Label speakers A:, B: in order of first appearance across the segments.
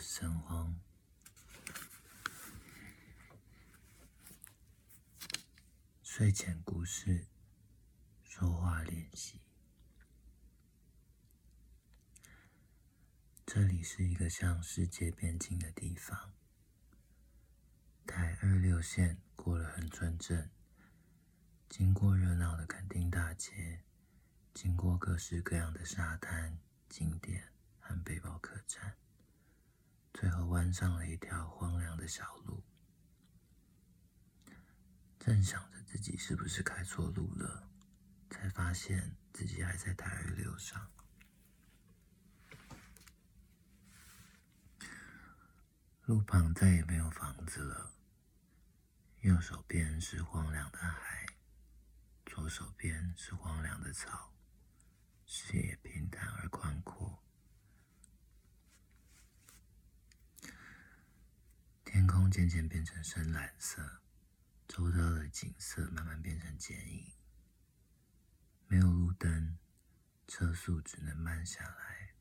A: 神荒。睡前故事，说话练习。这里是一个向世界边境的地方。台二六线过了恒春镇，经过热闹的垦丁大街，经过各式各样的沙滩景点和背包客栈，最后弯上了一条荒凉的小路。正想着自己是不是开错路了，才发现自己还在台二六上。路旁再也没有房子了，右手边是荒凉的海，左手边是荒凉的草，视野平坦而宽阔。渐渐变成深蓝色。周遭的景色慢慢变成剪影，没有路灯，车速只能慢下来，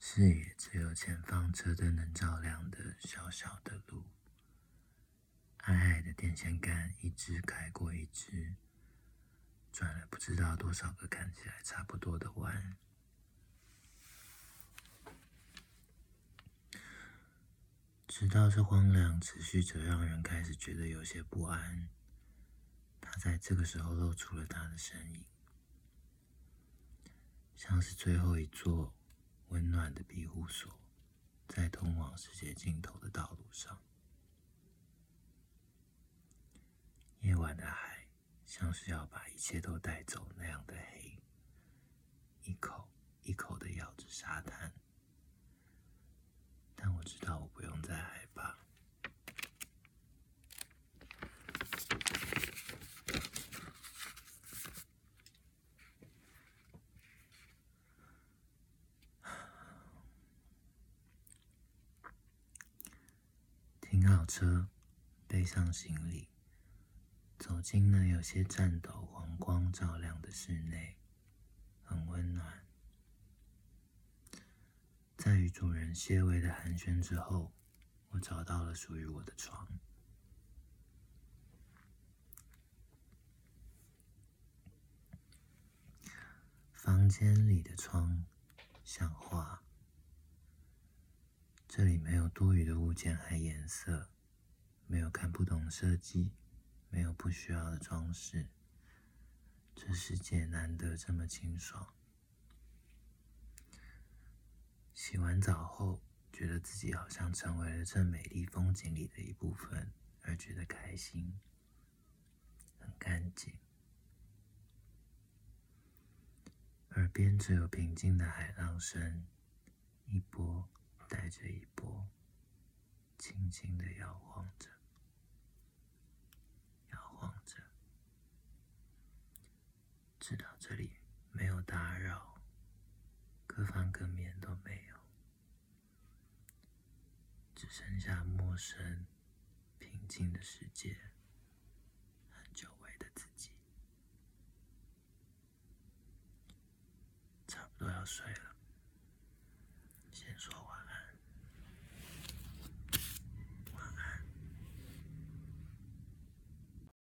A: 视野只有前方车灯能照亮的小小的路，矮矮的电线杆一支开过一支，转了不知道多少个看起来差不多的弯。直到这荒凉持续着，让人开始觉得有些不安。他在这个时候露出了他的身影，像是最后一座温暖的庇护所，在通往世界尽头的道路上。夜晚的海像是要把一切都带走那样的黑，一口一口的咬着沙滩。但我知道，我不用再害怕。停好车，背上行李，走进那有些颤抖、黄光照亮的室内，很温暖。在与主人些微的寒暄之后，我找到了属于我的床。房间里的窗像画，这里没有多余的物件和颜色，没有看不懂设计，没有不需要的装饰。这世界难得这么清爽。洗完澡后，觉得自己好像成为了这美丽风景里的一部分，而觉得开心。很干净，耳边只有平静的海浪声，一波带着一波，轻轻的摇晃着，摇晃着。直到这里没有打扰，各方各面都没有。只剩下陌生、平静的世界，和久违的自己，差不多要睡了。